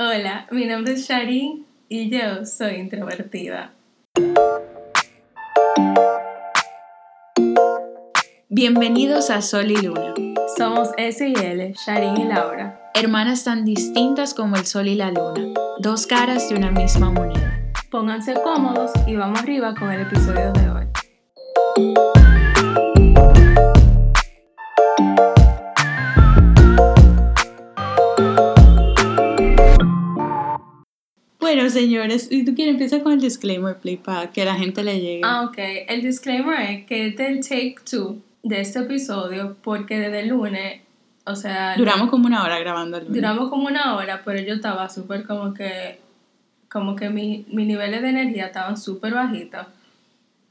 Hola, mi nombre es Shari y yo soy introvertida. Bienvenidos a Sol y Luna. Somos S y L, Shari y Laura. Hermanas tan distintas como el sol y la luna, dos caras de una misma moneda. Pónganse cómodos y vamos arriba con el episodio de hoy. Bueno, señores, si tú quieres empezar con el disclaimer, play, para que la gente le llegue. Ah, ok. El disclaimer es que este es el take two de este episodio porque desde el lunes, o sea... Duramos como una hora grabando el lunes. Duramos como una hora, pero yo estaba súper como que... Como que mi, mis niveles de energía estaban súper bajitos.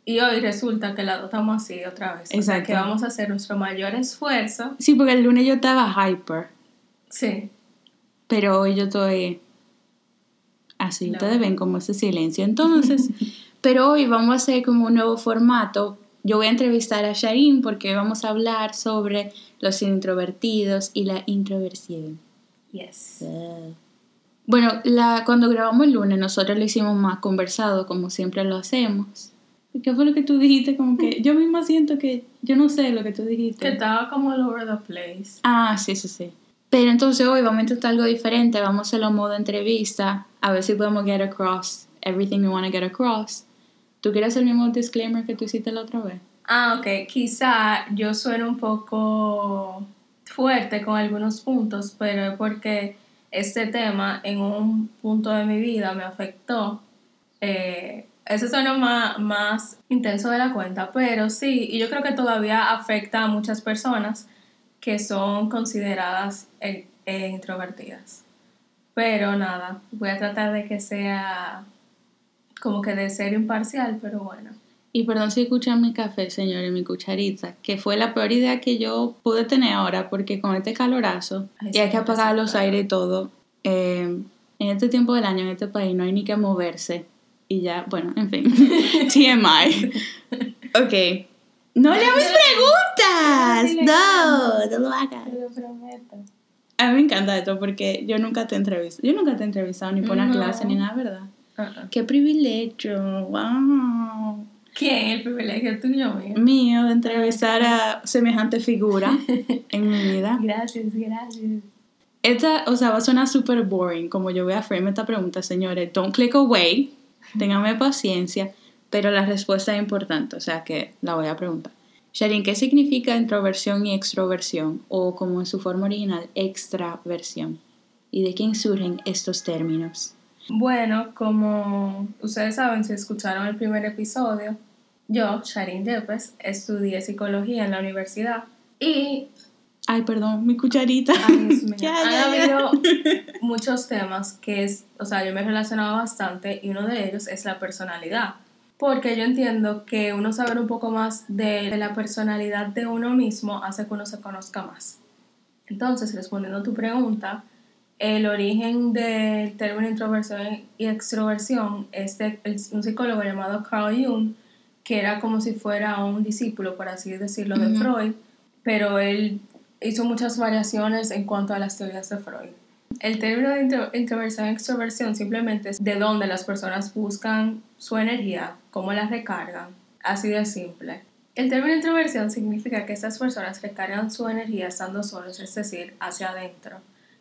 Y hoy resulta que las dos estamos así otra vez. O sea, Exacto. que vamos a hacer nuestro mayor esfuerzo. Sí, porque el lunes yo estaba hyper, Sí. pero hoy yo estoy así. No. Ustedes ven como ese silencio. Entonces, pero hoy vamos a hacer como un nuevo formato. Yo voy a entrevistar a Sharin porque vamos a hablar sobre los introvertidos y la introversión. Yes. Bueno, la, cuando grabamos el lunes nosotros lo hicimos más conversado como siempre lo hacemos. ¿Y ¿Qué fue lo que tú dijiste? Como que yo misma siento que yo no sé lo que tú dijiste. Que estaba como all over the place. Ah, sí, sí, sí. Pero entonces hoy vamos a intentar algo diferente, vamos a hacerlo modo entrevista, a ver si podemos get across everything we want to get across. ¿Tú quieres el mismo disclaimer que tú hiciste la otra vez? Ah, ok. Quizá yo sueno un poco fuerte con algunos puntos, pero es porque este tema en un punto de mi vida me afectó. Eh, ese suena más, más intenso de la cuenta, pero sí, y yo creo que todavía afecta a muchas personas que son consideradas eh, introvertidas. Pero nada, voy a tratar de que sea como que de ser imparcial, pero bueno. Y perdón si escuchan mi café, señor, y mi cucharita, que fue la peor idea que yo pude tener ahora, porque con este calorazo, Ay, y hay que apagar los aires y todo, eh, en este tiempo del año, en este país, no hay ni que moverse. Y ya, bueno, en fin, TMI. Ok. ¡No le hagas preguntas! No, no lo hagas. Te lo prometo. A mí me encanta esto porque yo nunca te he entrevistado. Yo nunca te he entrevistado ni por una No. clase ni nada, ¿verdad? Uh-uh. ¡Qué privilegio! ¡Wow! ¿Quién? El privilegio tuyo, amiga. mío de entrevistar a semejante figura en mi vida. Gracias, gracias. Esta, o sea, va a sonar súper boring como yo voy a frame esta pregunta, señores. Don't click away, ténganme paciencia, pero la respuesta es importante, o sea que la voy a preguntar. Sharin, ¿qué significa introversión y extroversión? O como en su forma original, extraversión. ¿Y de quién surgen estos términos? Bueno, como ustedes saben, si escucharon el primer episodio, yo, Sharin Yepes, estudié psicología en la universidad y Ay, perdón, mi cucharita. Ay, Han ya, ya. habido muchos temas que es, o sea, yo me he relacionado bastante y uno de ellos es la personalidad. Porque yo entiendo que uno saber un poco más de, de la personalidad de uno mismo hace que uno se conozca más. Entonces, respondiendo a tu pregunta, el origen del término introversión y extroversión es de un psicólogo llamado Carl Jung, que era como si fuera un discípulo, por así decirlo, de. Freud, pero él hizo muchas variaciones en cuanto a las teorías de Freud. El término de intro- introversión y extroversión simplemente es de dónde las personas buscan su energía, cómo la recargan, así de simple. El término introversión significa que estas personas recargan su energía estando solos, es decir, hacia adentro.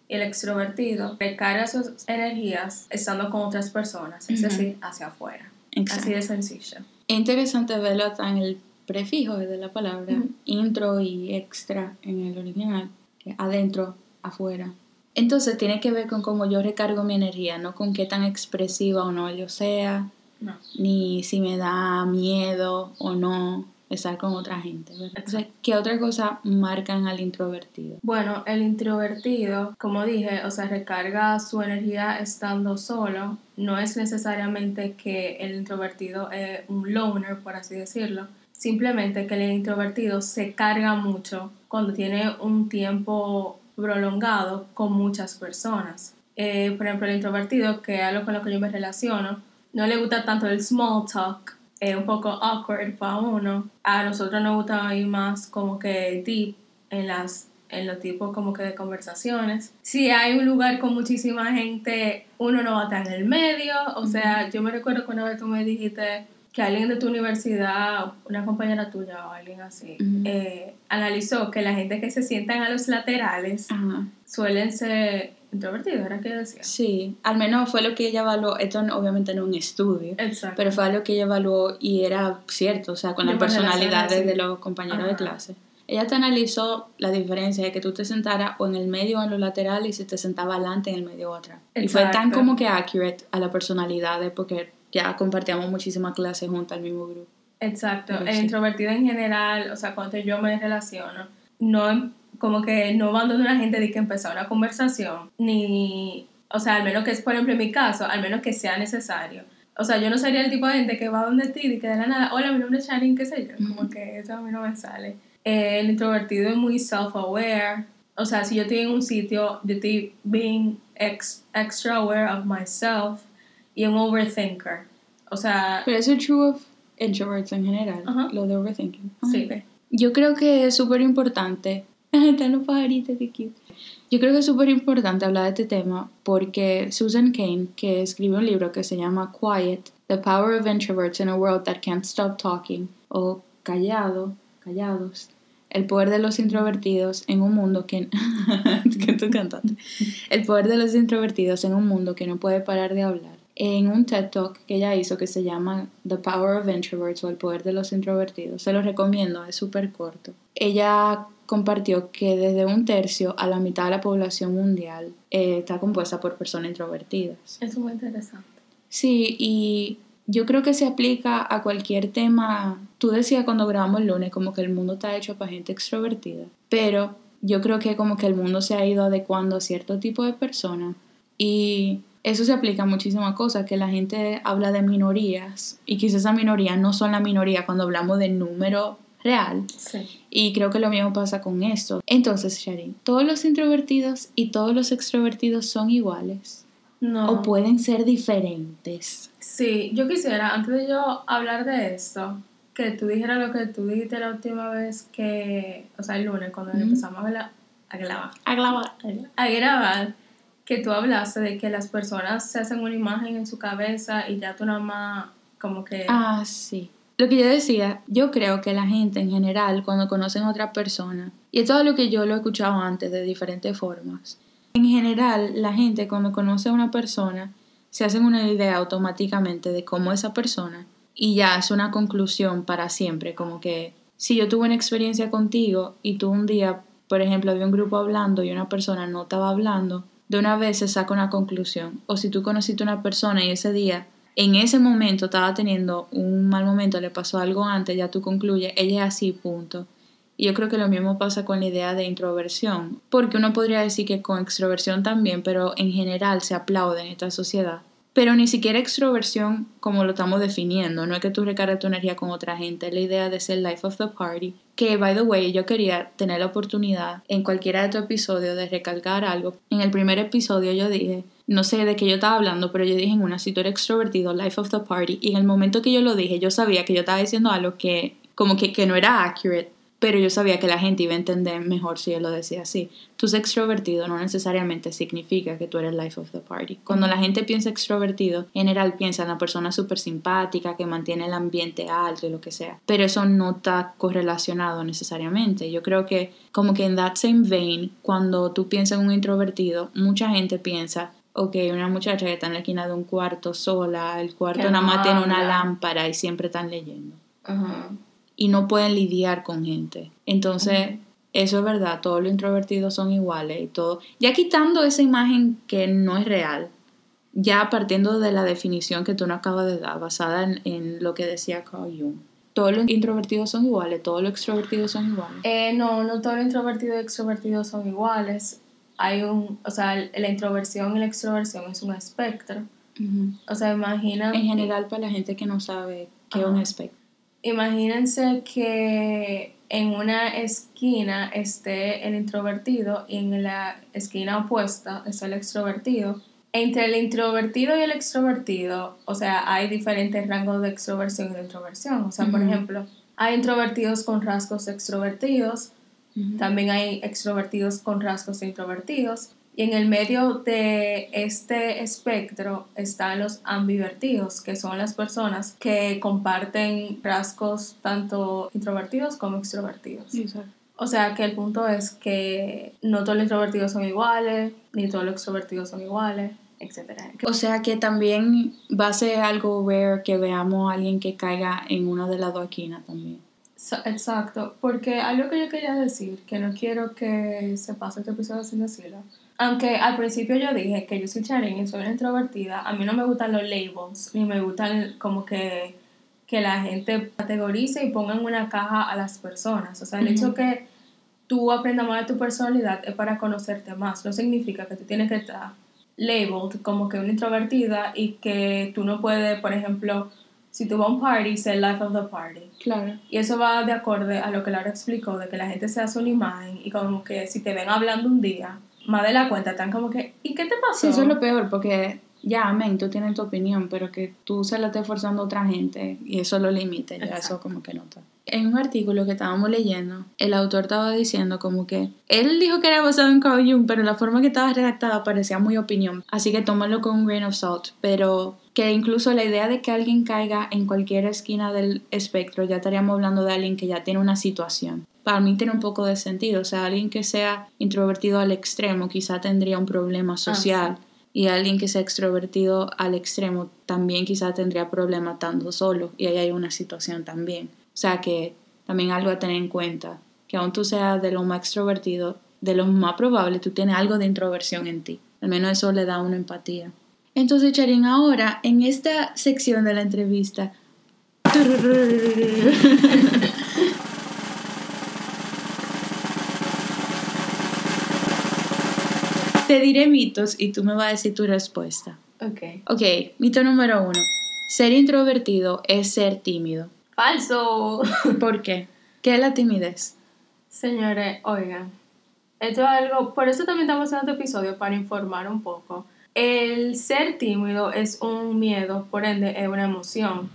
Y el extrovertido recarga sus energías estando con otras personas, es decir, hacia afuera. Exacto. Así de sencillo. Es interesante verlo en el prefijo de la palabra, intro y extra en el original, que adentro, afuera. Entonces tiene que ver con cómo yo recargo mi energía, no con qué tan expresiva o no yo sea, No. ni si me da miedo o no estar con otra gente. ¿verdad? Entonces, ¿qué otra cosa marcan al introvertido? Bueno, el introvertido, como dije, o sea, recarga su energía estando solo. No es necesariamente que el introvertido es un loner, por así decirlo. Simplemente que el introvertido se carga mucho cuando tiene un tiempo prolongado con muchas personas. Eh, por ejemplo, el introvertido, que es algo con lo que yo me relaciono, no le gusta tanto el small talk, es un poco awkward para uno. A nosotros nos gusta ir más como que deep en las en los tipos como que de conversaciones. Si hay un lugar con muchísima gente, uno no va a estar en el medio. O sea, yo me recuerdo que una vez tú me dijiste que alguien de tu universidad, una compañera tuya o alguien así, eh, analizó que la gente que se sientan a los laterales suelen ser introvertidos, ¿era que decía? Sí, al menos fue lo que ella evaluó, esto obviamente no es un estudio, pero fue lo que ella evaluó y era cierto, o sea, con las personalidades de los compañeros de clase. Ella te analizó la diferencia de que tú te sentaras o en el medio o en los laterales y se te sentaba adelante en el medio otra. Y fue tan como que accurate a la personalidad porque ya compartíamos muchísimas clases juntas al mismo grupo. Exacto. el introvertido en general, o sea, cuando yo me relaciono, no como que no van donde una gente de que empezar una conversación, ni, o sea, al menos que es, por ejemplo, en mi caso, al menos que sea necesario. O sea, yo no sería el tipo de gente que va donde ti y que de la nada, hola, mi nombre es Sharon, qué sé yo, como que eso a mí no me sale. el introvertido es muy self-aware, o sea, si yo estoy en un sitio, yo estoy being extra aware of myself y un overthinker. O sea... Pero eso es true of introverts en general, lo de overthinking. sí. Yo creo que es súper importante. Están los pajaritos, qué cute. Yo creo que es súper importante hablar de este tema porque Susan Cain, que escribe un libro que se llama Quiet, The Power of Introverts in a World That Can't Stop Talking, o Callado, Callados, el poder de los introvertidos en un mundo que... que tú cantaste. El poder de los introvertidos en un mundo que no puede parar de hablar. En un TED Talk que ella hizo que se llama The Power of Introverts o el poder de los introvertidos. Se lo recomiendo, es súper corto. Ella compartió que desde un tercio a la mitad de la población mundial eh, está compuesta por personas introvertidas. Es muy interesante. Sí, y yo creo que se aplica a cualquier tema. Tú decías cuando grabamos el lunes como que el mundo está hecho para gente extrovertida, pero yo creo que como que el mundo se ha ido adecuando a cierto tipo de personas y eso se aplica a muchísimas cosas, que la gente habla de minorías y quizás esas minorías no son la minoría cuando hablamos de número real. Sí. Y creo que lo mismo pasa con esto. Entonces, Sharin, ¿todos los introvertidos y todos los extrovertidos son iguales? No. ¿O pueden ser diferentes? Sí, yo quisiera, antes de yo hablar de esto, que tú dijeras lo que tú dijiste la última vez que, o sea, el lunes, cuando empezamos a, grabar. A grabar. A grabar. Que tú hablaste de que las personas se hacen una imagen en su cabeza y ya tú nada más como que... Ah, sí. Lo que yo decía, yo creo que la gente en general, cuando conocen a otra persona, y esto es lo que yo lo he escuchado antes de diferentes formas, en general la gente cuando conoce a una persona, se hacen una idea automáticamente de cómo esa persona y ya es una conclusión para siempre, como que si yo tuve una experiencia contigo y tú un día, por ejemplo, había un grupo hablando y una persona no estaba hablando, de una vez se saca una conclusión. O si tú conociste a una persona y ese día, en ese momento estaba teniendo un mal momento, le pasó algo antes, ya tú concluyes, ella es así, punto. Y yo creo que lo mismo pasa con la idea de introversión, porque uno podría decir que con extroversión también, pero en general se aplaude en esta sociedad. Pero ni siquiera extroversión como lo estamos definiendo, no es que tú recargues tu energía con otra gente, la idea de ser life of the party. Que, by the way, yo quería tener la oportunidad en cualquiera de estos episodios de recargar algo. En el primer episodio yo dije, no sé de qué yo estaba hablando, pero yo dije en una, si tú eres extrovertido, life of the party, y en el momento que yo lo dije, yo sabía que yo estaba diciendo algo que como que, que no era accurate, pero yo sabía que la gente iba a entender mejor si yo lo decía así. Tú ser extrovertido no necesariamente significa que tú eres life of the party. Cuando la gente piensa extrovertido, en general piensa en la persona súper simpática que mantiene el ambiente alto y lo que sea, pero eso no está correlacionado necesariamente. Yo creo que como que en that same vein, cuando tú piensas en un introvertido, mucha gente piensa ok, una muchacha que está en la esquina de un cuarto sola, el cuarto nada más tiene una lámpara y siempre están leyendo. Ajá y no pueden lidiar con gente. Entonces, eso es verdad, todos los introvertidos son iguales y todo. Ya quitando esa imagen que no es real, ya partiendo de la definición que tú no acabas de dar, basada en, lo que decía Carl Jung. Todos los introvertidos son iguales, todos los extrovertidos son iguales. Eh, no, no todos los introvertidos y extrovertidos son iguales. Hay un, o sea, la introversión y la extroversión es un espectro. O sea, imagina. En general, para la gente que no sabe qué es un espectro imagínense que en una esquina esté el introvertido y en la esquina opuesta está el extrovertido. Entre el introvertido y el extrovertido, o sea, hay diferentes rangos de extroversión y de introversión. O sea, por ejemplo, hay introvertidos con rasgos extrovertidos, También hay extrovertidos con rasgos introvertidos. Y en el medio de este espectro están los ambivertidos, que son las personas que comparten rasgos tanto introvertidos como extrovertidos. O sea que el punto es que no todos los introvertidos son iguales, ni todos los extrovertidos son iguales, etc. O sea que también va a ser algo rare que veamos a alguien que caiga en una de las dos esquinas también. Exacto, porque algo que yo quería decir, que no quiero que se pase este episodio sin decirlo, aunque al principio yo dije que yo soy charín y soy una introvertida, a mí no me gustan los labels, ni me gustan como que, que la gente categorice y ponga en una caja a las personas. O sea, el hecho que tú aprendas más de tu personalidad es para conocerte más, no significa que tú tienes que estar labeled como que una introvertida y que tú no puedes, por ejemplo, si tú vas a un party, ser life of the party. Claro. Y eso va de acorde a lo que Laura explicó, de que la gente se hace una imagen y como que si te ven hablando un día, más de la cuenta están como que, ¿y qué te pasó? Sí, eso es lo peor, porque ya, amén, tú tienes tu opinión, pero que tú se la estés forzando a otra gente y eso lo limite, ya eso como que nota. En un artículo que estábamos leyendo, el autor estaba diciendo como que él dijo que era basado en Carl Jung, pero la forma que estaba redactada parecía muy opinión, así que tómalo con un grain of salt, pero que incluso la idea de que alguien caiga en cualquier esquina del espectro, ya estaríamos hablando de alguien que ya tiene una situación. Para mí tiene un poco de sentido, o sea, alguien que sea introvertido al extremo quizá tendría un problema ah, social y alguien que sea extrovertido al extremo también quizá tendría problema estando solo y ahí hay una situación también. O sea que también algo a tener en cuenta, que aun tú seas de lo más extrovertido, de lo más probable tú tienes algo de introversión en ti. Al menos eso le da una empatía. Entonces, Charín, ahora en esta sección de la entrevista. Te diré mitos y tú me vas a decir tu respuesta. Ok. Ok, mito número uno. Ser introvertido es ser tímido. Falso. ¿Por qué? ¿Qué es la timidez? Señores, oigan, esto es algo, por eso también estamos haciendo este episodio, para informar un poco el ser tímido es un miedo, por ende es una emoción.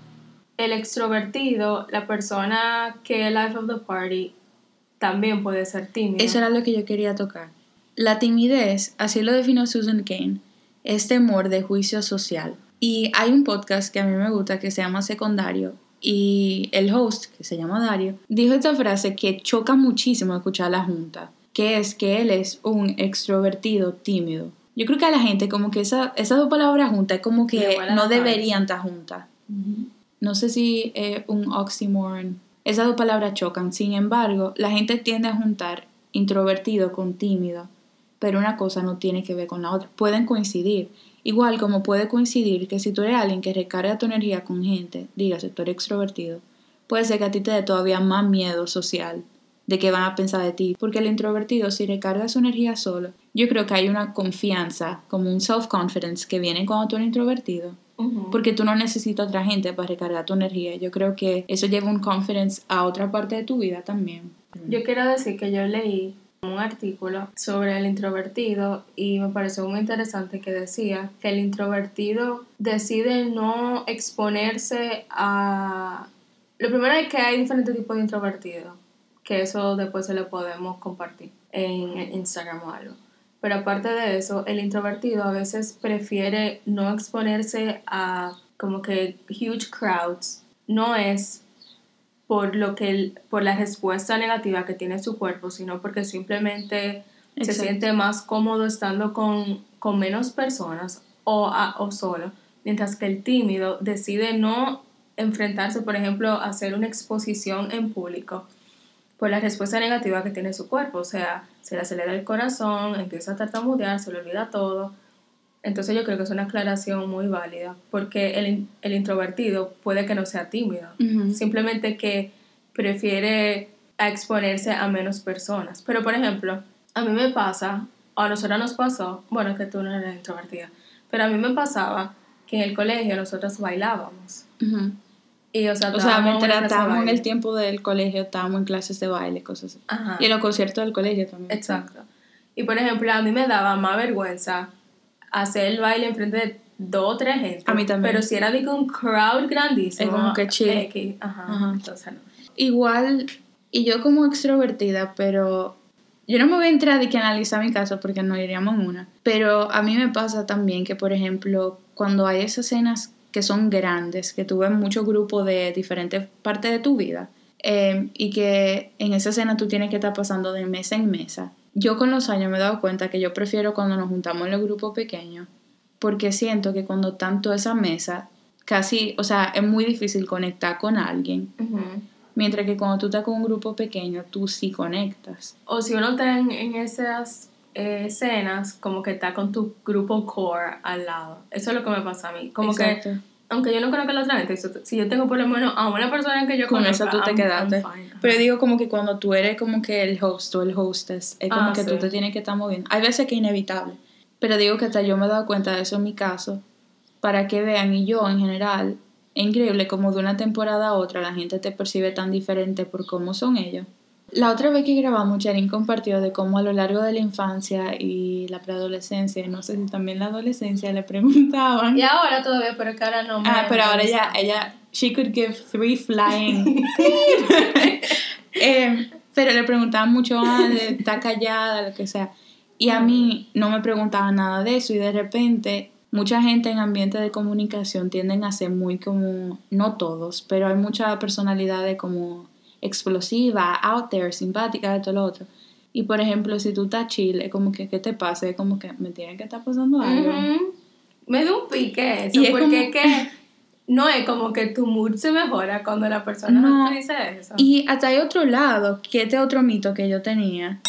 El extrovertido, la persona que es life of the party, también puede ser tímido. Eso era lo que yo quería tocar. La timidez, así lo definió Susan Kane, es temor de juicio social. Y hay un podcast que a mí me gusta que se llama Secundario y el host, que se llama Dario, dijo esta frase que choca muchísimo escuchar a la junta, que es que él es un extrovertido tímido. Yo creo que a la gente como que esa, esas dos palabras juntas es como que no deberían estar juntas. No sé si es un oxymoron. Esas dos palabras chocan. Sin embargo, la gente tiende a juntar introvertido con tímido, pero una cosa no tiene que ver con la otra. Pueden coincidir. Igual como puede coincidir que si tú eres alguien que recarga tu energía con gente, dígase, tú eres extrovertido, puede ser que a ti te dé todavía más miedo social de qué van a pensar de ti. Porque el introvertido, si recarga su energía solo, yo creo que hay una confianza, como un self-confidence que viene cuando tú eres introvertido. Porque tú no necesitas otra gente para recargar tu energía. Yo creo que eso lleva un confidence a otra parte de tu vida también. Yo quiero decir que yo leí un artículo sobre el introvertido y me pareció muy interesante que decía que el introvertido decide no exponerse a... Lo primero es que hay diferentes tipos de introvertidos que eso después se lo podemos compartir en Instagram o algo. Pero aparte de eso, el introvertido a veces prefiere no exponerse a como que huge crowds. No es por lo que por la respuesta negativa que tiene su cuerpo, sino porque simplemente se siente más cómodo estando con, con menos personas o, o solo. Mientras que el tímido decide no enfrentarse, por ejemplo, a hacer una exposición en público por la respuesta negativa que tiene su cuerpo. O sea, se le acelera el corazón, empieza a tartamudear, se le olvida todo. Entonces yo creo que es una aclaración muy válida, porque el, el introvertido puede que no sea tímido, simplemente que prefiere exponerse a menos personas. Pero por ejemplo, a mí me pasa, o a nosotros nos pasó, bueno, que tú no eres introvertida, pero a mí me pasaba que en el colegio nosotros bailábamos. Y, o sea, o sea mientras estábamos en el tiempo del colegio, estábamos en clases de baile, cosas así. Y en los conciertos del colegio también. Exacto. Y por ejemplo, a mí me daba más vergüenza hacer el baile enfrente de dos o tres gente. A mí también. Pero si era de un crowd grandísimo. Es como que chill. Ajá, Entonces no. Igual, Y yo como extrovertida, pero yo no me voy a entrar y que analizar mi caso porque no iríamos en una. Pero a mí me pasa también que, por ejemplo, cuando hay esas cenas que son grandes, que tú ves muchos grupos de diferentes partes de tu vida, eh, y que en esa cena tú tienes que estar pasando de mesa en mesa. Yo con los años me he dado cuenta que yo prefiero cuando nos juntamos en los grupos pequeños, porque siento que cuando tanto esa mesa, casi, o sea, es muy difícil conectar con alguien. Mientras que cuando tú estás con un grupo pequeño, tú sí conectas. O si uno está en, esas eh, escenas, como que está con tu grupo core al lado. Eso es lo que me pasa a mí. Como que, aunque yo no conozco a la otra gente, si yo tengo por lo menos a una persona que yo con conozco, tú te quedaste. Pero digo como que cuando tú eres como que el host o el hostess, es como ah, que tú te tienes que estar moviendo. Hay veces que es inevitable. Pero digo que hasta yo me he dado cuenta de eso en mi caso, para que vean, y yo en general, es increíble como de una temporada a otra la gente te percibe tan diferente por cómo son ellos. La otra vez que grabamos, Charín compartió de cómo a lo largo de la infancia y la preadolescencia, no sé si también la adolescencia, le preguntaban. Y ahora todavía, pero que ahora no Ah, pero ahora ella, ella, she could give three flying. eh, pero le preguntaban mucho, ah, está callada, lo que sea. Y a mí no me preguntaban nada de eso y de repente mucha gente en ambiente de comunicación tienden a ser muy como, no todos, pero hay mucha personalidad como explosiva, out there, simpática, de todo lo otro. Y por ejemplo, si tú estás chile, como que, ¿qué te pasa? Es como que me tiene que estar pasando algo. Me da un pique eso, porque es que no es como que tu mood se mejora cuando la persona no, te dice eso. Y hasta hay otro lado, que este otro mito que yo tenía.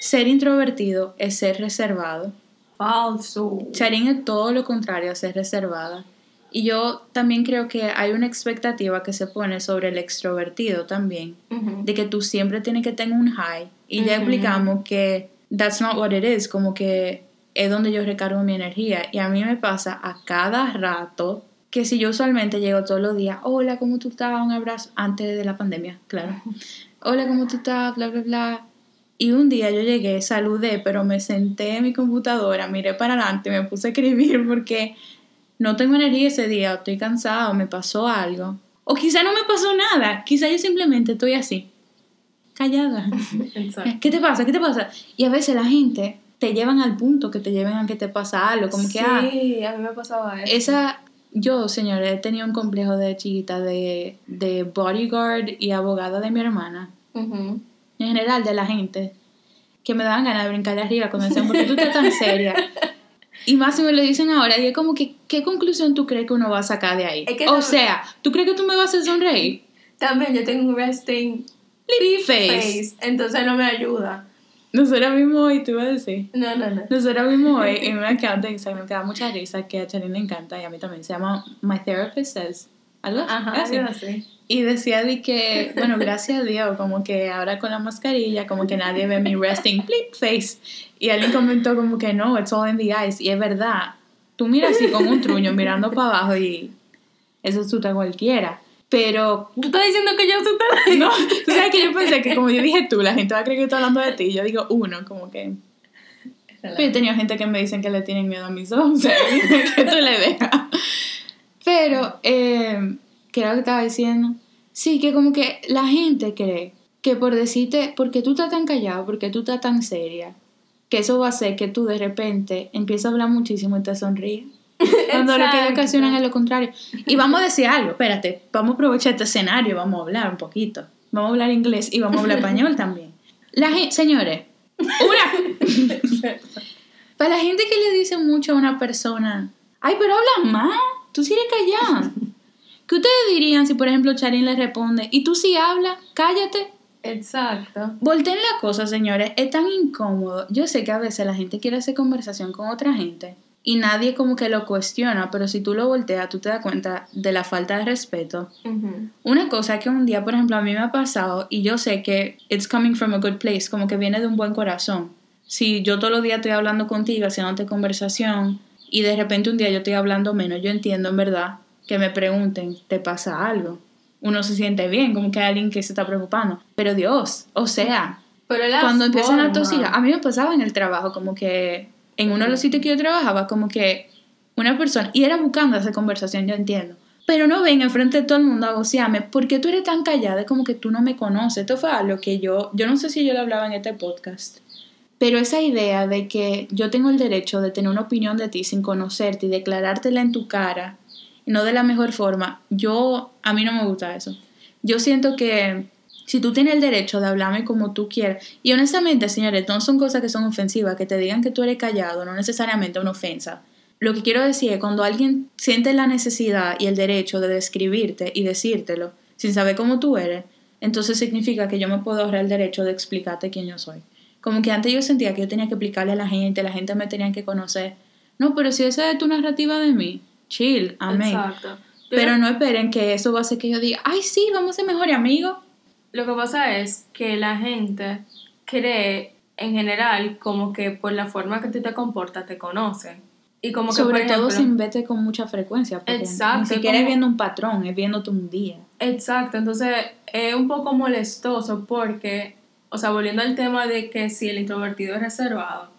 Ser introvertido es ser reservado. Falso. Charín es todo lo contrario a ser reservada. Y yo también creo que hay una expectativa que se pone sobre el extrovertido también, de que tú siempre tienes que tener un high. Y ya explicamos que that's not what it is, como que es donde yo recargo mi energía. Y a mí me pasa a cada rato que si yo usualmente llego todos los días, hola, ¿cómo tú estás? Un abrazo, antes de la pandemia, claro. Hola, ¿cómo tú estás? Bla, bla, bla. Y un día yo llegué, saludé, pero me senté en mi computadora, miré para adelante, me puse a escribir porque no tengo energía ese día, o estoy cansado, me pasó algo. O quizá no me pasó nada, quizá yo simplemente estoy así, callada. ¿Qué te pasa? ¿Qué te pasa? Y a veces la gente te llevan al punto que te lleven a que te pasa algo, como que... Ah, sí, a mí me pasaba eso. Esa, yo, señores, he tenido un complejo de chiquita de, de bodyguard y abogada de mi hermana en general de la gente, que me daban ganas de brincarle arriba cuando decían, ¿por qué tú estás tan seria? Y más si me lo dicen ahora, y es como que, ¿qué conclusión tú crees que uno va a sacar de ahí? o sea, ¿tú crees que tú me vas a hacer sonreír? También yo tengo un resting face. entonces no me ayuda. Nosotros mismo hoy, te iba a decir. No, no, no. Nosotros mismo hoy, en un account de Instagram que da mucha risa, que a Charlene le encanta y a mí también, se llama My Therapist Says. Algo Ajá, así. así. Y decía de que, bueno, gracias a Dios, como que ahora con la mascarilla, como que nadie ve mi resting flip face. Y alguien comentó como que no, it's all in the eyes. Y es verdad, tú miras así como un truño mirando para abajo y eso asusta a cualquiera. Pero. ¿Tú estás diciendo que yo asusta? No, tú sabes que yo pensé que, como yo dije tú, la gente va a creer que estoy hablando de ti. Yo digo uno, como que. Pero he tenido gente que me dicen que le tienen miedo a mis ojos, o sea, que tú le dejas. Pero, eh, ¿qué era lo que estaba diciendo? Sí, que como que la gente cree que por decirte, porque tú estás tan callado, porque tú estás tan seria, que eso va a hacer que tú de repente empieces a hablar muchísimo y te sonríes. Cuando lo que ocasionan es lo contrario. Y vamos a decir algo, espérate, vamos a aprovechar este escenario, vamos a hablar un poquito. Vamos a hablar inglés y vamos a hablar español también. La gente, señores, una... Para la gente que le dice mucho a una persona, ay, pero habla más, tú sí eres callada. ¿Qué ustedes dirían si, por ejemplo, Charín le responde, y tú sí hablas, cállate? Exacto. Volteen la cosa, señores, es tan incómodo. Yo sé que a veces la gente quiere hacer conversación con otra gente y nadie como que lo cuestiona, pero si tú lo volteas, tú te das cuenta de la falta de respeto. Una cosa que un día, por ejemplo, a mí me ha pasado y yo sé que it's coming from a good place, como que viene de un buen corazón. Si yo todos los días estoy hablando contigo, haciéndote conversación y de repente un día yo estoy hablando menos, yo entiendo en verdad que me pregunten, ¿te pasa algo? Uno se siente bien, como que hay alguien que se está preocupando. Pero Dios, o sea, cuando empiezan a tosir, a mí me pasaba en el trabajo, como que en uno de los sitios que yo trabajaba, como que una persona, y era buscando esa conversación, yo entiendo, Pero no ven enfrente de todo el mundo a vocearme, ¿por qué tú eres tan callada? Como que tú no me conoces. Esto fue algo que yo, yo no sé si yo lo hablaba en este podcast, pero esa idea de que yo tengo el derecho de tener una opinión de ti sin conocerte y declarártela en tu cara, no de la mejor forma, yo, a mí no me gusta eso. Yo siento que si tú tienes el derecho de hablarme como tú quieras, y honestamente, señores, no son cosas que son ofensivas, que te digan que tú eres callado, no necesariamente una ofensa. Lo que quiero decir es cuando alguien siente la necesidad y el derecho de describirte y decírtelo sin saber cómo tú eres, entonces significa que yo me puedo ahorrar el derecho de explicarte quién yo soy. Como que antes yo sentía que yo tenía que explicarle a la gente, la gente me tenía que conocer. No, pero si esa es tu narrativa de mí, chill, amén. Exacto. Pero no esperen que eso va a hacer que yo diga, ay, sí, vamos a ser mejores amigos. Lo que pasa es que la gente cree en general como que por la forma que tú te comportas te conocen. Y como que, Sobre todo sin vete con mucha frecuencia. Exacto. Ni siquiera es viendo un patrón, es viéndote un día. Exacto, entonces es un poco molestoso porque, o sea, volviendo al tema de que si el introvertido es reservado,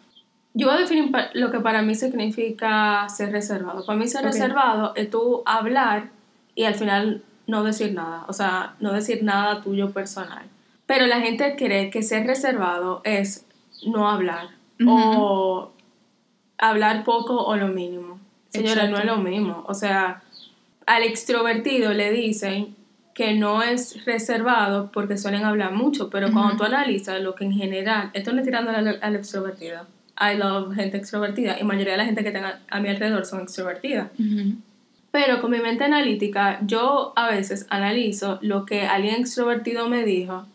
yo voy a definir lo que para mí significa ser reservado. Para mí ser reservado es tú hablar y al final no decir nada, o sea, no decir nada tuyo personal. Pero la gente cree que ser reservado es no hablar o hablar poco o lo mínimo. Señora, no es lo mismo. O sea, al extrovertido le dicen que no es reservado porque suelen hablar mucho, pero cuando tú analizas lo que en general, esto no es tirando al, extrovertido. I love gente extrovertida y mayoría de la gente que tenga a mi alrededor son extrovertidas. Pero con mi mente analítica, yo a veces analizo lo que alguien extrovertido me dijo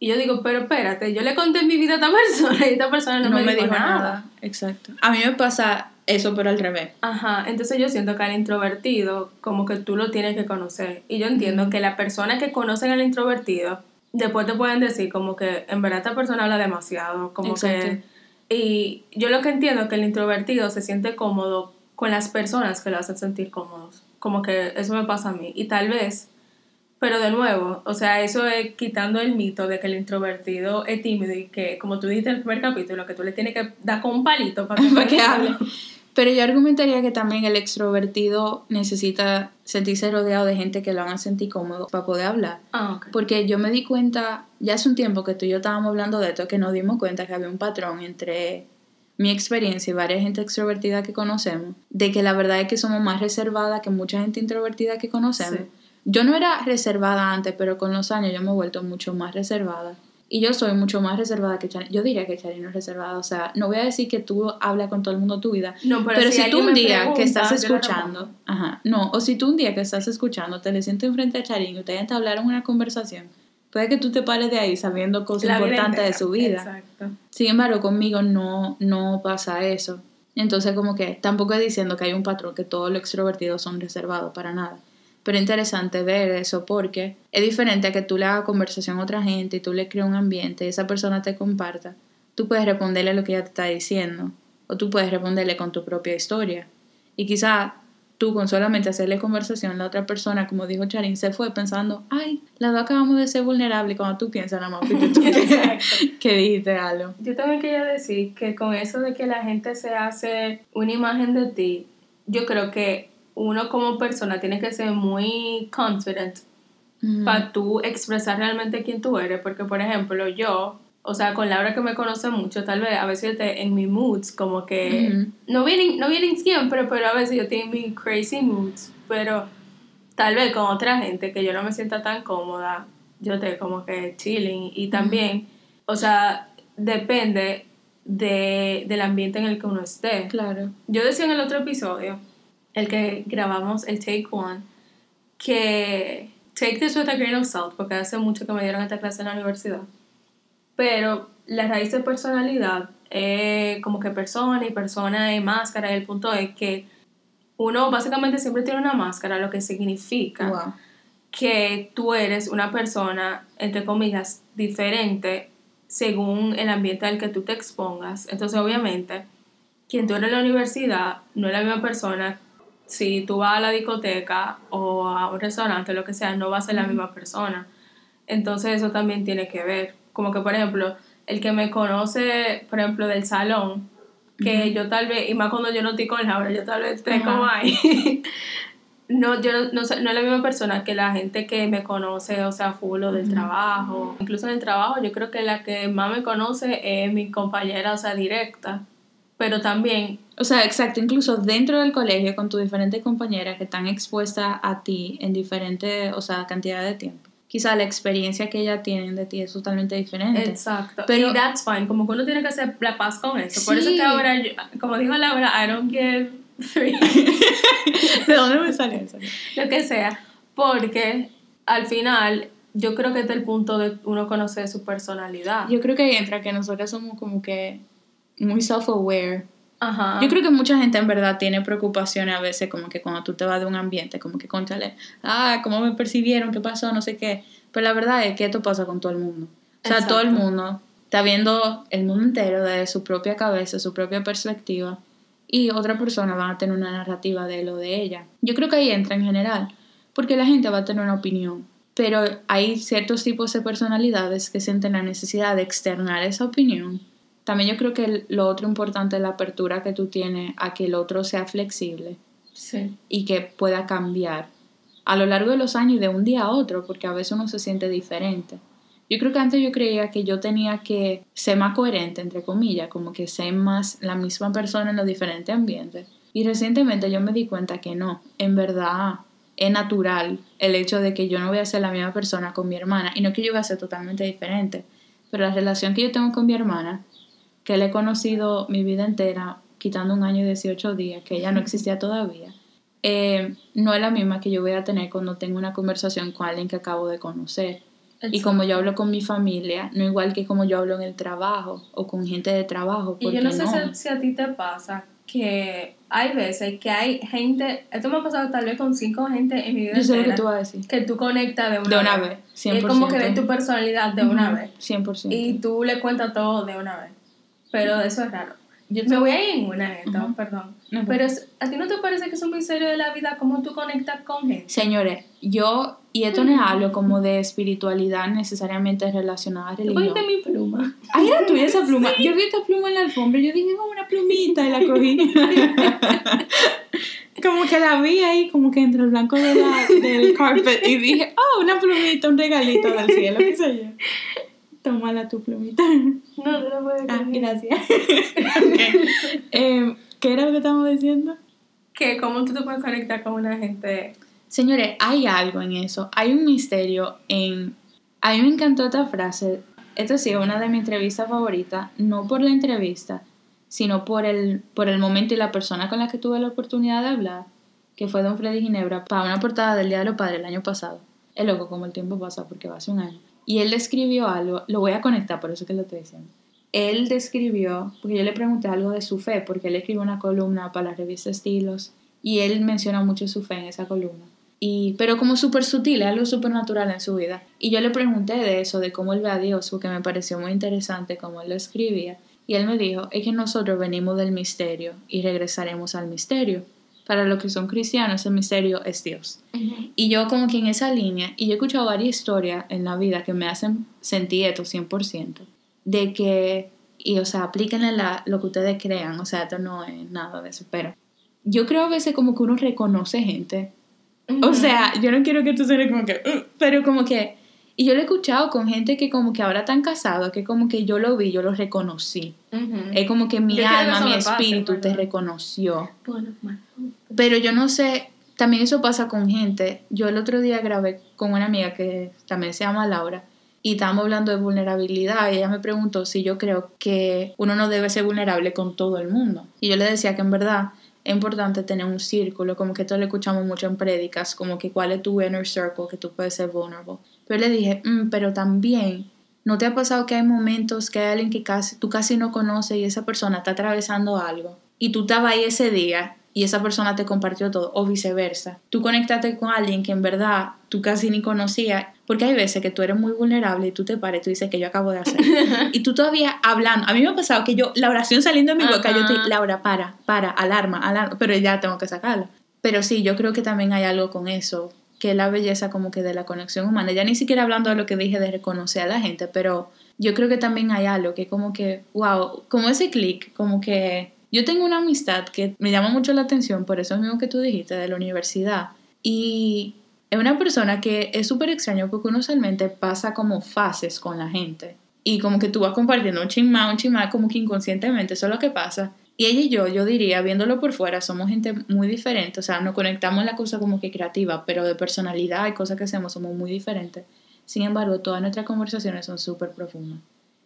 y yo digo, pero espérate, yo le conté mi vida a esta persona y esta persona no, me, dijo, nada. Exacto. A mí me pasa eso, pero al revés. Ajá, entonces yo siento que al introvertido, como que tú lo tienes que conocer. Y yo entiendo que la persona que conocen al introvertido, después te pueden decir como que en verdad esta persona habla demasiado, como que... Y yo lo que entiendo es que el introvertido se siente cómodo con las personas que lo hacen sentir cómodos. Como que eso me pasa a mí. Y tal vez pero de nuevo, o sea, eso es quitando el mito de que el introvertido es tímido y que, como tú dijiste en el primer capítulo, que tú le tienes que dar con un palito para que, hable. Pero yo argumentaría que también el extrovertido necesita sentirse rodeado de gente que lo haga sentir cómodo para poder hablar. Ah, Porque yo me di cuenta, ya hace un tiempo que tú y yo estábamos hablando de esto, que nos dimos cuenta que había un patrón entre mi experiencia y varias gente extrovertida que conocemos, de que la verdad es que somos más reservadas que mucha gente introvertida que conocemos. Yo no era reservada antes, pero con los años yo me he vuelto mucho más reservada. Y yo soy mucho más reservada que Charly. Yo diría que Charly no es reservada. O sea, no voy a decir que tú hablas con todo el mundo tu vida. No, pero, si, tú un día que estás escuchando, ajá, no, o si tú un día que estás escuchando te le sientes enfrente a Charly y ustedes hablar una conversación, puede que tú te pares de ahí sabiendo cosas importantes de su vida. Exacto. Sin embargo, conmigo no, no pasa eso. Entonces, como que tampoco es diciendo que hay un patrón que todos los extrovertidos son reservados, para nada. Pero interesante ver eso porque es diferente a que tú le hagas conversación a otra gente y tú le crees un ambiente y esa persona te comparta. Tú puedes responderle lo que ella te está diciendo o tú puedes responderle con tu propia historia. Y quizá tú con solamente hacerle conversación, la otra persona, como dijo Charín, se fue pensando, ay, las dos acabamos de ser vulnerables cuando tú piensas nada más que, que dijiste algo. Yo también quería decir que con eso de que la gente se hace una imagen de ti, yo creo que uno como persona tiene que ser muy confident para tú expresar realmente quién tú eres, porque por ejemplo yo, o sea, con Laura que me conoce mucho, tal vez a veces yo te, en mis moods como que no vienen no vienen siempre, pero a veces yo tengo mis crazy moods, pero tal vez con otra gente que yo no me sienta tan cómoda, yo te como que chilling y también, o sea, depende de, del ambiente en el que uno esté. Claro. Yo decía en el otro episodio el que grabamos, el Take One, que take this with a grain of salt, porque hace mucho que me dieron esta clase en la universidad. Pero la raíz de personalidad es como que persona y persona y máscara, y el punto es que uno básicamente siempre tiene una máscara, lo que significa que tú eres una persona, entre comillas, diferente según el ambiente al que tú te expongas. Entonces, obviamente, quien tú eres en la universidad no es la misma persona si tú vas a la discoteca o a un restaurante, lo que sea, no va a ser la misma persona. Entonces eso también tiene que ver. Como que, por ejemplo, el que me conoce, por ejemplo, del salón, que yo tal vez, y más cuando yo no estoy con Laura, yo tal vez esté como ahí. no, yo no, no, no es la misma persona que la gente que me conoce, o sea, full o del trabajo. Incluso en el trabajo, yo creo que la que más me conoce es mi compañera, o sea, directa. Pero también, O sea, exacto, incluso dentro del colegio con tus diferentes compañeras que están expuestas a ti en diferentes, o sea, cantidad de tiempo. Quizá la experiencia que ellas tienen de ti es totalmente diferente. exacto. Pero- y that's fine, como que uno tiene que hacer la paz con eso. Por eso que ahora, yo- como dijo Laura, I don't give three. ¿De dónde me sale eso? lo que sea, porque al final yo creo que este es el punto de uno conocer su personalidad. Yo creo que ahí entra que nosotras somos como que muy self-aware. Ajá. Yo creo que mucha gente en verdad tiene preocupaciones a veces como que cuando tú te vas de un ambiente, como que contale, ah, cómo me percibieron, qué pasó, no sé qué. Pero la verdad es que esto pasa con todo el mundo. O sea, todo el Exacto. mundo está viendo el mundo entero desde su propia cabeza, su propia perspectiva. Y otra persona va a tener una narrativa de lo de ella. Yo creo que ahí entra en general, porque la gente va a tener una opinión. Pero hay ciertos tipos de personalidades que sienten la necesidad de externar esa opinión. También yo creo que lo otro importante es la apertura que tú tienes a que el otro sea flexible Sí. y que pueda cambiar a lo largo de los años y de un día a otro, porque a veces uno se siente diferente. Yo creo que antes yo creía que yo tenía que ser más coherente, entre comillas, como que ser más la misma persona en los diferentes ambientes. Y recientemente yo me di cuenta que no, en verdad es natural el hecho de que yo no voy a ser la misma persona con mi hermana, y no que yo voy a ser totalmente diferente, pero la relación que yo tengo con mi hermana, que la he conocido mi vida entera, quitando un año y 18 días, que ella no existía todavía, eh, no es la misma que yo voy a tener cuando tengo una conversación con alguien que acabo de conocer. Y como yo hablo con mi familia, no igual que como yo hablo en el trabajo o con gente de trabajo. Y yo no sé Si, si a ti te pasa que hay veces que hay gente, esto me ha pasado tal vez con cinco gente en mi vida Yo sé lo que entera, tú vas a decir. que tú conectas de una, De una vez. vez, Y es como que 100%. tu personalidad de una Ujú, vez. 100%. Y tú le cuentas todo de una vez. Pero eso es raro. Yo me voy a ir en una neta, Ujú. perdón. Ujú. Pero es- ¿a ti no te parece que es un misterio de la vida cómo tú conectas con gente? Señores, yo, y esto no es algo como de espiritualidad necesariamente relacionada a religión. cogiste mi pluma. Ay, era tuya esa pluma. Yo vi esta pluma en la alfombra yo dije, como una plumita, y la cogí. como que la vi ahí, como que entre el blanco de la, del carpet, y dije, oh, una plumita, un regalito del cielo, qué sé yo. Tómala tu plumita. No, no lo puedo Ah, gracias. Em, ¿Qué era lo que estábamos diciendo? Que cómo tú te puedes conectar con una gente. Señores, hay algo en eso. Hay un misterio en... A mí me encantó esta frase. Esta sí una de mis entrevistas favoritas. No por la entrevista, sino por el, por el momento y la persona con la que tuve la oportunidad de hablar, que fue Don Freddy Ginebra, para una portada del Día de los Padres el año pasado. Es loco como el tiempo pasa, porque va hace un año. Y él describió algo, lo voy a conectar, por eso que lo estoy diciendo. Él describió, porque yo le pregunté algo de su fe, porque él escribió una columna para la revista Estilos, y él menciona mucho su fe en esa columna. Y, pero como súper sutil, algo súper natural en su vida. Y yo le pregunté de eso, de cómo él ve a Dios, porque me pareció muy interesante cómo él lo escribía. Y él me dijo, es que nosotros venimos del misterio y regresaremos al misterio. Para los que son cristianos, el misterio es Dios. Y yo como que en esa línea, y yo he escuchado varias historias en la vida que me hacen sentir esto 100%, de que, y o sea, aplíquenle la, lo que ustedes crean, o sea, esto no es nada de eso, pero yo creo a veces como que uno reconoce gente. O sea, yo no quiero que tú suene como que, "Uh", pero como que, y yo lo he escuchado con gente que como que ahora están casados, que como que yo lo vi, yo lo reconocí. Es como que mi Yo quiero que alma, mi pase, espíritu te reconoció. Bueno, bueno. Pero yo no sé, también eso pasa con gente. Yo el otro día grabé con una amiga que también se llama Laura y estábamos hablando de vulnerabilidad y ella me preguntó si yo creo que uno no debe ser vulnerable con todo el mundo. Y yo le decía que en verdad es importante tener un círculo, como que esto lo escuchamos mucho en prédicas, como que cuál es tu inner circle, que tú puedes ser vulnerable. Pero le dije, "Mm, pero también, ¿no te ha pasado que hay momentos que hay alguien que casi, tú casi no conoces y esa persona está atravesando algo? Y tú estabas ahí ese día y esa persona te compartió todo, o viceversa. Tú conectaste con alguien que en verdad tú casi ni conocías, porque hay veces que tú eres muy vulnerable y tú te pares y tú dices que yo acabo de hacer. y tú todavía hablando. A mí me ha pasado que yo, la oración saliendo de mi boca, yo estoy, Laura, para, para, alarma, alarma, pero ya tengo que sacarla. Pero sí, yo creo que también hay algo con eso, que la belleza como que de la conexión humana. Ya ni siquiera hablando de lo que dije de reconocer a la gente, pero yo creo que también hay algo que como que, wow, como ese clic, como que yo tengo una amistad que me llama mucho la atención, por eso mismo que tú dijiste, de la universidad, Y es una persona que es súper extraño porque uno usualmente pasa como fases con la gente. Y como que tú vas compartiendo un chin más, un chin más, como que inconscientemente, eso es lo que pasa. Y ella y yo, yo diría, viéndolo por fuera, somos gente muy diferente. O sea, nos conectamos en la cosa como que creativa, pero de personalidad y cosas que hacemos somos muy diferentes. Sin embargo, todas nuestras conversaciones son súper profundas.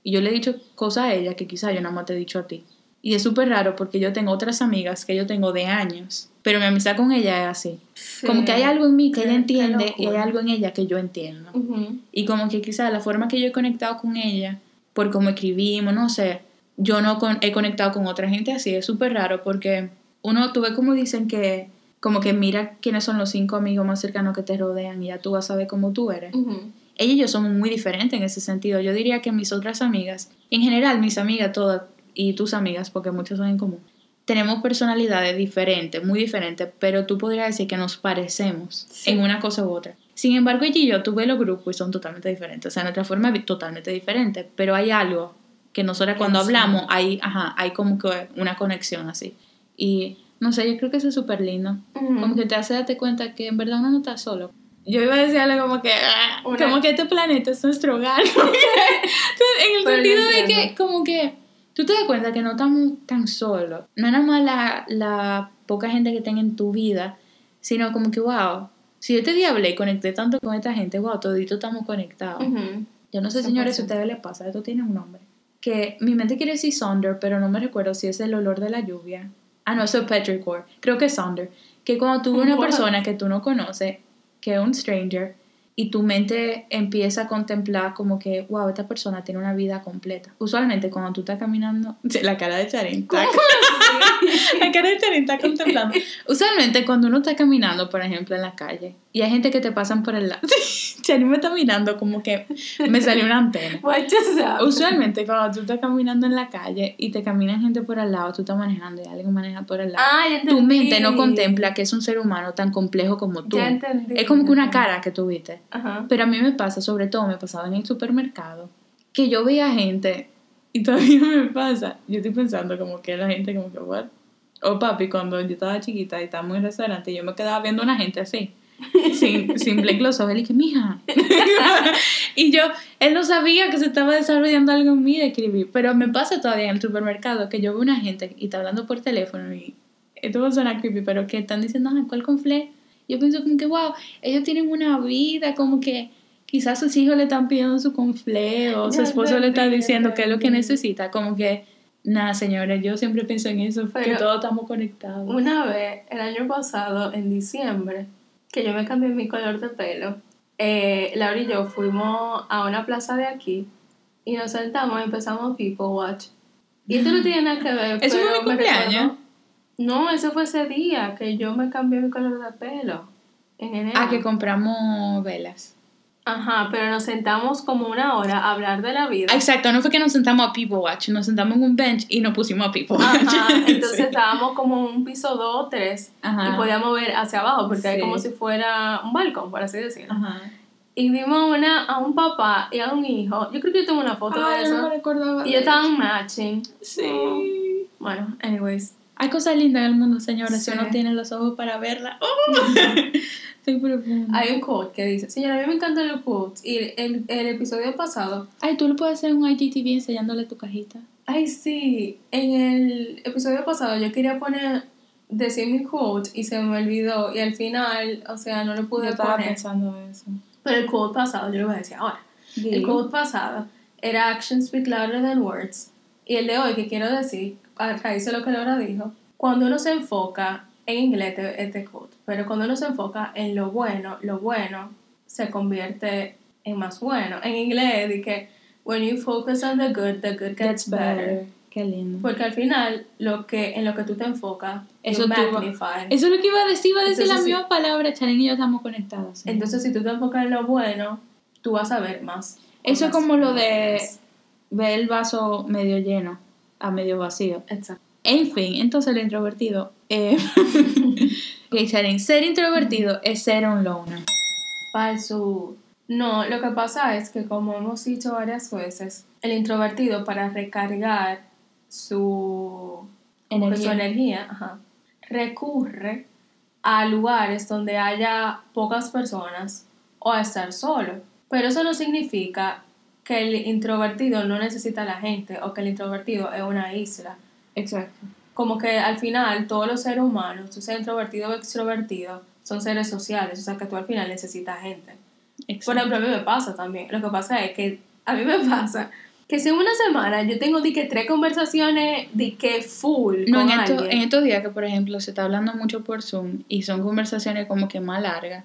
Y yo le he dicho cosas a ella que quizá yo nada más te he dicho a ti. Y es súper raro porque yo tengo otras amigas que yo tengo de años, pero mi amistad con ella es así. Como que hay algo en mí que ella entiende y hay algo en ella que yo entiendo. Y como que quizá la forma que yo he conectado con ella, por cómo escribimos, no sé, yo no con- he conectado con otra gente así, es súper raro porque uno, tú ves como dicen que, como que mira quiénes son los cinco amigos más cercanos que te rodean y ya tú vas a saber cómo tú eres. Ujú. Ella y yo somos muy diferentes en ese sentido. Yo diría que mis otras amigas, en general mis amigas todas y tus amigas, porque muchas son en común, tenemos personalidades diferentes, muy diferentes, pero tú podrías decir que nos parecemos Sí. en una cosa u otra. Sin embargo, ella y yo tuve los grupos y son totalmente diferentes. O sea, nuestra forma es totalmente diferente, pero hay algo que nosotras cuando hablamos, hay, ajá, hay como que una conexión así. Y no sé, yo creo que eso es súper lindo. Como que te hace darte cuenta que en verdad uno no está solo. Yo iba a decir algo como que, ah, Una- como que este planeta es nuestro hogar. en el Pero sentido de que, como que, tú te das cuenta que no estamos tan solos. No es nada más la, la poca gente que tenga en tu vida, sino como que, wow, si yo este día hablé y conecté tanto con esta gente, wow, todito estamos conectados. Yo no sé, señores, si a 100%. ustedes les pasa, esto tiene un nombre. Que mi mente quiere decir Sonder, pero no me recuerdo si es el olor de la lluvia. Ah, no, eso es petrichor. Creo que es Sonder. Que cuando tú ves una persona que tú no conoces, que es un stranger, y tu mente empieza a contemplar como que, wow, esta persona tiene una vida completa. Usualmente cuando tú estás caminando, la cara de Charín, está- la cara de Charín está contemplando. Usualmente cuando uno está caminando, por ejemplo, en la calle, y hay gente que te pasan por el lado, Charín me está mirando como que me salió una antena. Usualmente cuando tú estás caminando en la calle y te camina gente por al lado, tú estás manejando y alguien maneja por al lado, Ah, ya tu entendí. mente no contempla que es un ser humano tan complejo como tú. Ya entendí. Es como que una cara que tú viste. entendí. Ajá. Pero a mí me pasa, sobre todo me pasaba en el supermercado, que yo veía gente y todavía me pasa. Yo estoy pensando como que la gente como que, what? O papi, cuando yo estaba chiquita y estábamos en el restaurante, yo me quedaba viendo a una gente así, sin, sin Blake los ojos, y dije, mija. y yo, él no sabía que se estaba desarrollando algo en mí de escribir, pero me pasa todavía en el supermercado que yo veo una gente y está hablando por teléfono y esto va a sonar creepy, pero que están diciendo, ah, ¿cuál conflé? Yo pienso como que, wow, ellos tienen una vida, como que quizás sus hijos le están pidiendo su conflé o su esposo le está diciendo qué es lo que necesita, como que, nada, señores, yo siempre pienso en eso, que Pero- todos estamos conectados. Una vez, el año pasado, en diciembre, que yo me cambié mi color de pelo, eh, Laura y yo fuimos a una plaza de aquí y nos sentamos y empezamos People Watch. Y esto no tiene nada que ver. ¿Eso fue mi cumpleaños? No, ese fue ese día que yo me cambié mi color de pelo. En enero. Ah, que compramos velas. Ajá, pero nos sentamos como una hora a hablar de la vida. Ah, Exacto, no fue que nos sentamos a People Watch, nos sentamos en un bench y nos pusimos a People Watch. Ajá, entonces Sí. estábamos como en un piso 2 o 3 Ajá. y podíamos ver hacia abajo porque Sí. es como si fuera un balcón, por así decirlo. Ajá. Y vimos una, a un papá y a un hijo. Yo creo que yo tengo una foto Ay, de no eso. me recordaba. y de ellos estaban matching. Sí. Bueno, anyways. Hay cosas lindas en el mundo, señora, si Sí. uno tiene los ojos para verla. ¡Oh! Estoy profunda. Hay un quote que dice, señora, a mí me encantan los quotes. Y el, el episodio pasado, Ay, tú le puedes hacer un IGTV enseñándole tu cajita. ay sí, en el episodio pasado yo quería poner, decir mi quote y se me olvidó. Y al final, o sea, no lo Yo pude estaba poner. pensando eso. Pero el quote pasado, yo lo voy a decir ahora. El quote pasado era Actions speak louder than words. Y el de hoy, que quiero decir, a raíz de lo que Laura dijo, cuando uno se enfoca, en inglés este, este quote, pero cuando uno se enfoca en lo bueno, lo bueno se convierte en más bueno. En inglés, de que when you focus on the good, the good gets better. better. Qué lindo. Porque al final, lo que, en lo que tú te enfocas, Eso tú. Eso es lo que iba a decir, iba a decir Entonces, la sí. misma palabra. Charín y yo estamos conectados. ¿sí? Entonces, si tú te enfocas en lo bueno, tú vas a ver más. Eso es como lo de ver el vaso medio lleno a medio vacío. Exacto. En fin, entonces el introvertido. Eh, ser introvertido es ser un loner. Falso. No, lo que pasa es que como hemos dicho varias veces, el introvertido para recargar su Energía. energía ajá, recurre a lugares donde haya pocas personas o a estar solo. Pero eso no significa que el introvertido no necesita a la gente o que el introvertido es una isla. Exacto. Como que al final todos los seres humanos, tú seas introvertido o extrovertido, son seres sociales, o sea que tú al final necesitas gente. Por ejemplo, a mí me pasa también. Lo que pasa es que a mí me pasa que si en una semana yo tengo de que tres conversaciones de que full No, con en, esto- alguien. en estos días que, por ejemplo, se está hablando mucho por Zoom y son conversaciones como que más largas.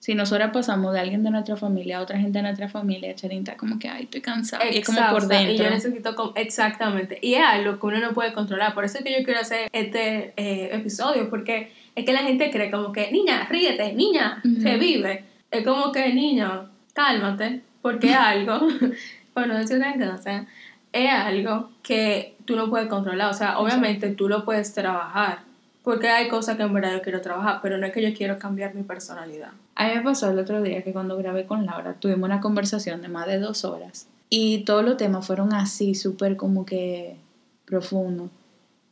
Si nosotros pasamos de alguien de nuestra familia a otra gente de nuestra familia, Charinta, como que, ay, estoy cansada. Y es como por dentro. Y yo necesito, com- exactamente. Y es algo que uno no puede controlar. Por eso es que yo quiero hacer este eh, episodio, porque es que la gente cree como que, niña, ríete, niña, Ujú. revive. Es como que, niño, cálmate, porque es algo, por no decir una cosa, es algo que tú no puedes controlar. O sea, obviamente tú lo puedes trabajar, porque hay cosas que en verdad yo quiero trabajar, pero no es que yo quiero cambiar mi personalidad. A mí me pasó el otro día que cuando grabé con Laura tuvimos una conversación de más de dos horas y todos los temas fueron así, súper como que profundos.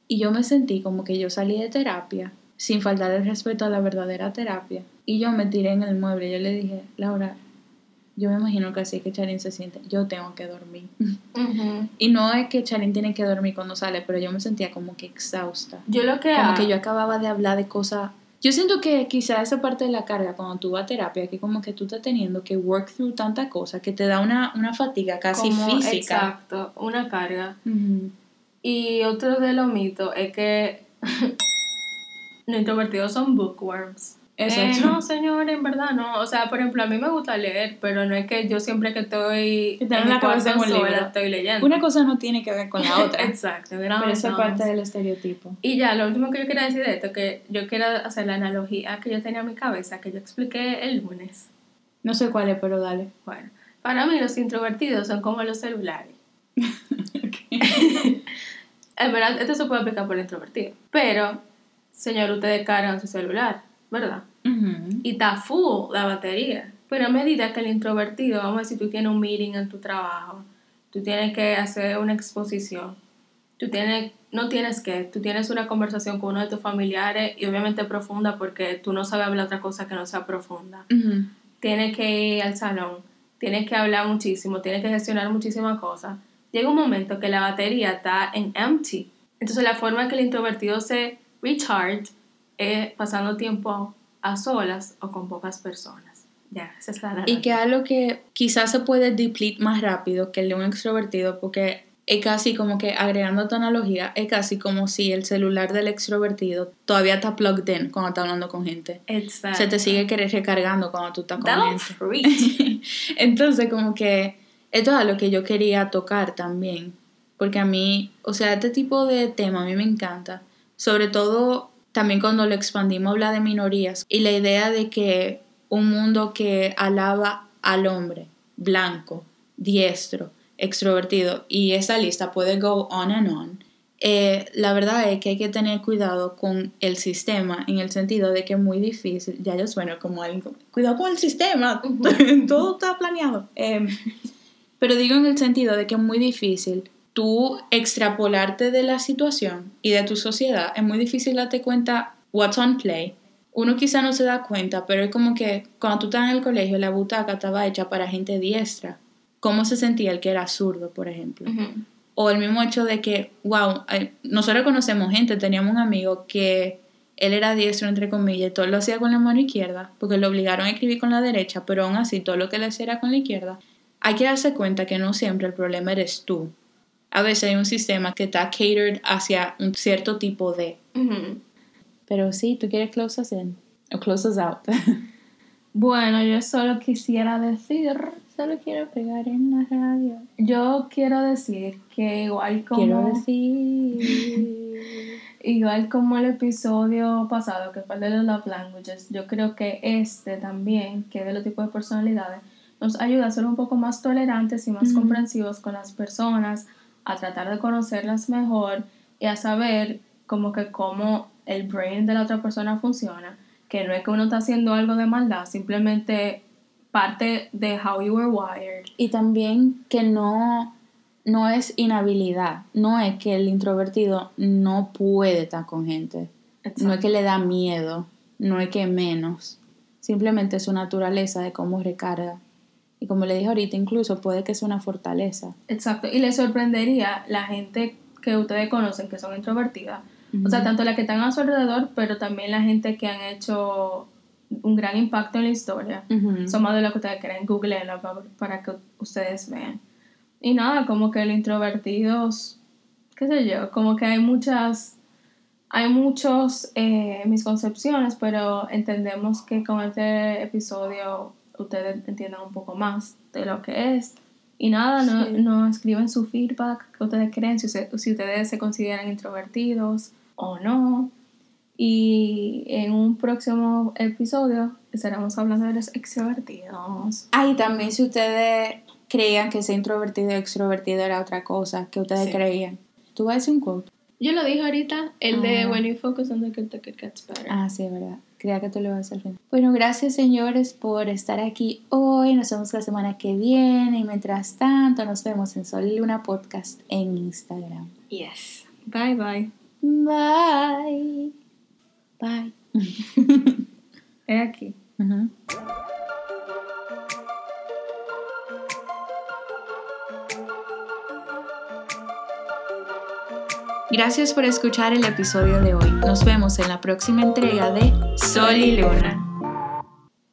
Y yo me sentí como que yo salí de terapia sin faltar el respeto a la verdadera terapia. Y yo me tiré en el mueble y yo le dije, Laura, yo me imagino que así es que Charín se siente, yo tengo que dormir. Y no es que Charín tiene que dormir cuando sale, pero yo me sentía como que exhausta. Yo lo que Como que yo acababa de hablar de cosas. Yo siento que quizá esa parte de la carga cuando tú vas a terapia, que como que tú estás teniendo que work through tanta cosa, que te da una, una fatiga casi como- física. Exacto, una carga. Y otro de los mitos es que los introvertidos son bookworms. Eh, no, señor, en verdad no. O sea, por ejemplo, a mí me gusta leer, pero no es que yo siempre que estoy en la cabeza un sola libro. estoy leyendo. Una cosa no tiene que ver con la otra. Exacto, gran pero esa es parte del estereotipo. Y ya, lo último que yo quería decir de esto, que yo quiero hacer la analogía que yo tenía en mi cabeza, que yo expliqué el lunes. No sé cuál es, pero dale. Bueno, para mí los introvertidos son como los celulares. En verdad, esto se puede aplicar por el introvertido. Pero, señor, ustedes cargan su celular, ¿verdad? Y está full la batería. Pero a medida que el introvertido, vamos a decir, tú tienes un meeting en tu trabajo, tú tienes que hacer una exposición, tú tienes, no tienes que, tú tienes una conversación con uno de tus familiares y obviamente profunda porque tú no sabes hablar otra cosa que no sea profunda Ujú. tienes que ir al salón, tienes que hablar muchísimo, tienes que gestionar muchísimas cosas, llega un momento que la batería está en empty. Entonces la forma en que el introvertido se recharge es pasando tiempo a solas o con pocas personas. Ya, esa es la Y analogía. que algo que quizás se puede deplete más rápido que el de un extrovertido, porque es casi como que, agregando tu analogía, es casi como si el celular del extrovertido todavía está plugged in cuando está hablando con gente. Exacto. Se te sigue querer recargando cuando tú estás con Don't gente. Entonces, como que esto es algo que yo quería tocar también. Porque a mí, o sea, este tipo de tema a mí me encanta. Sobre todo también cuando lo expandimos a hablar de minorías. Y la idea de que un mundo que alaba al hombre, blanco, diestro, extrovertido, y esa lista puede go on and on. eh, la verdad es que hay que tener cuidado con el sistema en el sentido de que es muy difícil, ya yo sueno como alguien, como, cuidado con el sistema, todo está planeado. Em, pero digo en el sentido de que es muy difícil tú extrapolarte de la situación y de tu sociedad. Es muy difícil darte cuenta what's on play. Uno quizá no se da cuenta, pero es como que cuando tú estás en el colegio, la butaca estaba hecha para gente diestra. ¿Cómo se sentía el que era zurdo, por ejemplo? O el mismo hecho de que, wow, ay, nosotros conocemos gente, teníamos un amigo que él era diestro, entre comillas, y todo lo hacía con la mano izquierda, porque lo obligaron a escribir con la derecha, pero aún así todo lo que le hacía era con la izquierda. Hay que darse cuenta que no siempre el problema eres tú. A veces hay un sistema que está catered hacia un cierto tipo de. Pero sí, tú quieres close us in o close us out. Bueno, yo solo quisiera decir, Solo quiero pegar en la radio. yo quiero decir que igual como... Quiero decir. Igual como el episodio pasado, que fue el de los love languages, yo creo que este también, que es de los tipos de personalidades, nos ayuda a ser un poco más tolerantes y más comprensivos con las personas, a tratar de conocerlas mejor y a saber como que cómo el brain de la otra persona funciona, que no es que uno está haciendo algo de maldad, simplemente parte de how you were wired. Y también que no, no es inhabilidad, no es que el introvertido no puede estar con gente, no es que le da miedo, no es que menos, simplemente su naturaleza de cómo recarga. Y como le dije ahorita, incluso puede que sea una fortaleza. Exacto, y les sorprendería la gente que ustedes conocen que son introvertidas, o sea, tanto la que están a su alrededor, pero también la gente que han hecho un gran impacto en la historia. Son más de lo que ustedes creen. Google para, para que ustedes vean. Y nada, como que los introvertidos, qué sé yo, como que hay muchas, hay muchos eh, misconcepciones, pero entendemos que con este episodio ustedes entiendan un poco más de lo que es. Y nada, no, no escriben su feedback, que ustedes creen, si, si ustedes se consideran introvertidos o no. Y en un próximo episodio estaremos hablando de los extrovertidos. Ah, y también si ustedes creían que ser introvertido y extrovertido era otra cosa, que ustedes creían. ¿Tú vas a decir un quote? Yo lo dije ahorita, el de ah. When you focus on the good, the good gets better. Ah, sí, verdad. Creía que tú lo ibas a hacer. Bueno, gracias señores por estar aquí hoy. Nos vemos la semana que viene. Y mientras tanto, nos vemos en Sol y Luna Podcast en Instagram. Yes. Bye bye. Bye. Bye. es aquí. Gracias por escuchar el episodio de hoy. Nos vemos en la próxima entrega de Sol y Luna.